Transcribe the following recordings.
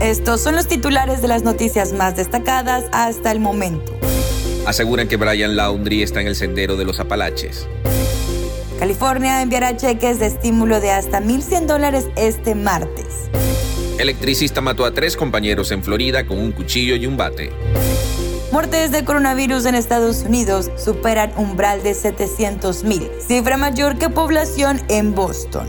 Estos son los titulares de las noticias más destacadas hasta el momento. Aseguran que Brian Laundry está en el sendero de los Apalaches. California enviará cheques de estímulo de hasta 1.100 dólares este martes. Electricista mató a tres compañeros en Florida con un cuchillo y un bate. Muertes de coronavirus en Estados Unidos superan umbral de 700.000, cifra mayor que población en Boston.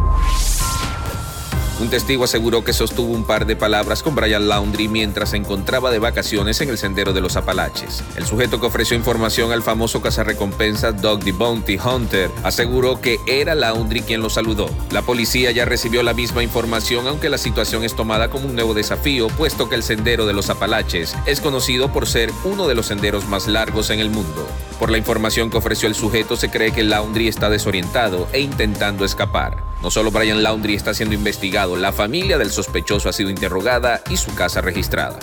Un testigo aseguró que sostuvo un par de palabras con Brian Laundry mientras se encontraba de vacaciones en el sendero de los Apalaches. El sujeto que ofreció información al famoso cazarrecompensa Doug the Bounty Hunter aseguró que era Laundry quien lo saludó. La policía ya recibió la misma información, aunque la situación es tomada como un nuevo desafío, puesto que el sendero de los Apalaches es conocido por ser uno de los senderos más largos en el mundo. Por la información que ofreció el sujeto, se cree que Laundry está desorientado e intentando escapar. No solo Brian Laundry está siendo investigado, la familia del sospechoso ha sido interrogada y su casa registrada.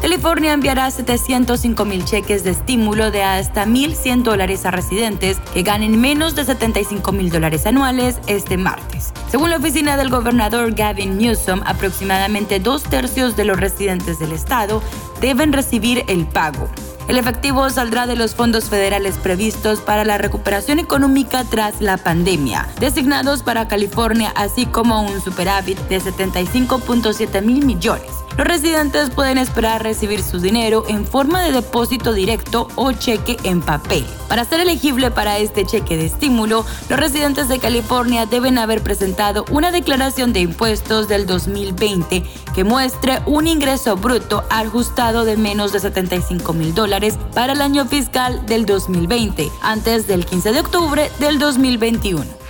California enviará 705 mil cheques de estímulo de hasta 1.100 dólares a residentes que ganen menos de 75 mil dólares anuales este martes. Según la oficina del gobernador Gavin Newsom, aproximadamente dos tercios de los residentes del estado deben recibir el pago. El efectivo saldrá de los fondos federales previstos para la recuperación económica tras la pandemia, designados para California, así como un superávit de 75.7 mil millones. Los residentes pueden esperar recibir su dinero en forma de depósito directo o cheque en papel. Para ser elegible para este cheque de estímulo, los residentes de California deben haber presentado una declaración de impuestos del 2020 que muestre un ingreso bruto ajustado de menos de 75 mil dólares para el año fiscal del 2020, antes del 15 de octubre del 2021.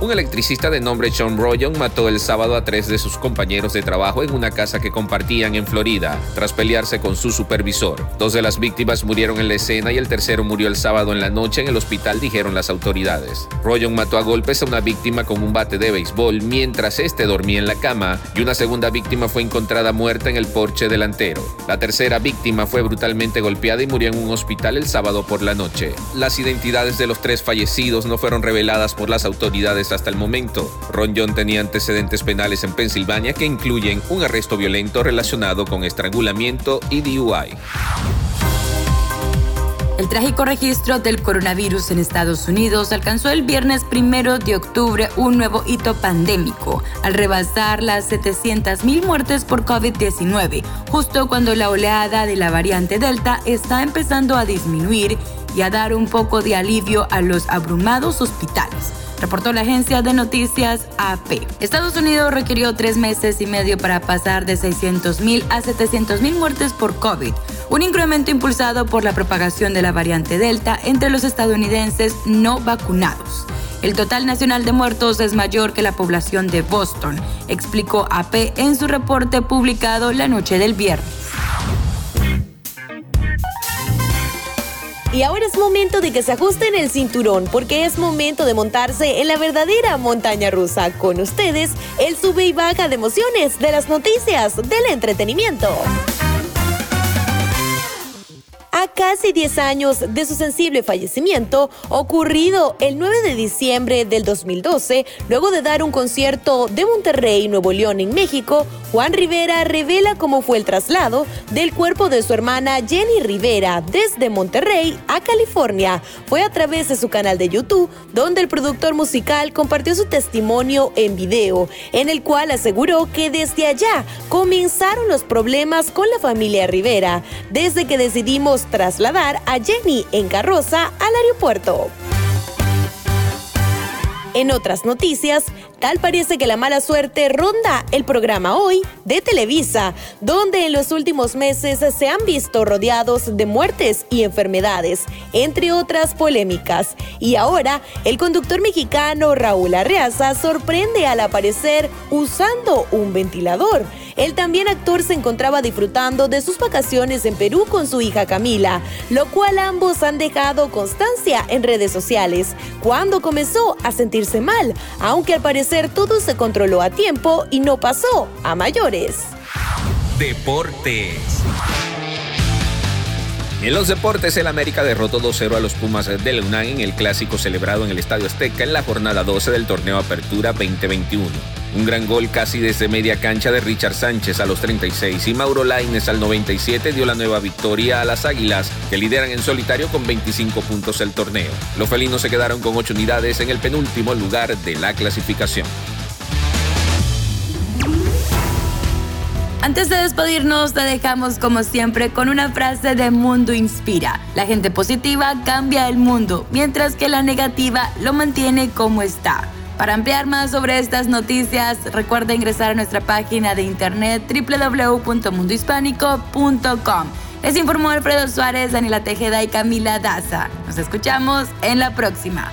Un electricista de nombre John Royon mató el sábado a tres de sus compañeros de trabajo en una casa que compartían en Florida, tras pelearse con su supervisor. Dos de las víctimas murieron en la escena y el tercero murió el sábado en la noche en el hospital, dijeron las autoridades. Royon mató a golpes a una víctima con un bate de béisbol mientras este dormía en la cama y una segunda víctima fue encontrada muerta en el porche delantero. La tercera víctima fue brutalmente golpeada y murió en un hospital el sábado por la noche. Las identidades de los tres fallecidos no fueron reveladas por las autoridades hasta el momento. Ron John tenía antecedentes penales en Pensilvania que incluyen un arresto violento relacionado con estrangulamiento y DUI. El trágico registro del coronavirus en Estados Unidos alcanzó el viernes primero de octubre un nuevo hito pandémico, al rebasar las 700.000 muertes por COVID-19, justo cuando la oleada de la variante Delta está empezando a disminuir y a dar un poco de alivio a los abrumados hospitales reportó la agencia de noticias AP. Estados Unidos requirió tres meses y medio para pasar de 600.000 a 700.000 muertes por COVID, un incremento impulsado por la propagación de la variante Delta entre los estadounidenses no vacunados. El total nacional de muertos es mayor que la población de Boston, explicó AP en su reporte publicado la noche del viernes. Y ahora es momento de que se ajusten el cinturón porque es momento de montarse en la verdadera montaña rusa. Con ustedes, el sube y baja de emociones de las noticias del entretenimiento. Casi 10 años de su sensible fallecimiento, ocurrido el 9 de diciembre del 2012, luego de dar un concierto de Monterrey, Nuevo León, en México, Juan Rivera revela cómo fue el traslado del cuerpo de su hermana Jenny Rivera desde Monterrey a California. Fue a través de su canal de YouTube, donde el productor musical compartió su testimonio en video, en el cual aseguró que desde allá comenzaron los problemas con la familia Rivera, desde que decidimos trasladar a Jenny en carroza al aeropuerto. En otras noticias, tal parece que la mala suerte ronda el programa Hoy de Televisa, donde en los últimos meses se han visto rodeados de muertes y enfermedades, entre otras polémicas. Y ahora, el conductor mexicano Raúl Arreaza sorprende al aparecer usando un ventilador El también actor se encontraba disfrutando de sus vacaciones en Perú con su hija Camila, lo cual ambos han dejado constancia en redes sociales, cuando comenzó a sentirse mal, aunque al parecer todo se controló a tiempo y no pasó a mayores. Deportes. En los deportes, el América derrotó 2-0 a los Pumas del UNAM en el clásico celebrado en el Estadio Azteca en la jornada 12 del torneo Apertura 2021. Un gran gol casi desde media cancha de Richard Sánchez a los 36 y Mauro Laines al 97 dio la nueva victoria a las Águilas, que lideran en solitario con 25 puntos el torneo. Los felinos se quedaron con 8 unidades en el penúltimo lugar de la clasificación. Antes de despedirnos, te dejamos como siempre con una frase de Mundo Inspira. La gente positiva cambia el mundo, mientras que la negativa lo mantiene como está. Para ampliar más sobre estas noticias, recuerda ingresar a nuestra página de internet www.mundohispánico.com. Les informó Alfredo Suárez, Daniela Tejeda y Camila Daza. Nos escuchamos en la próxima.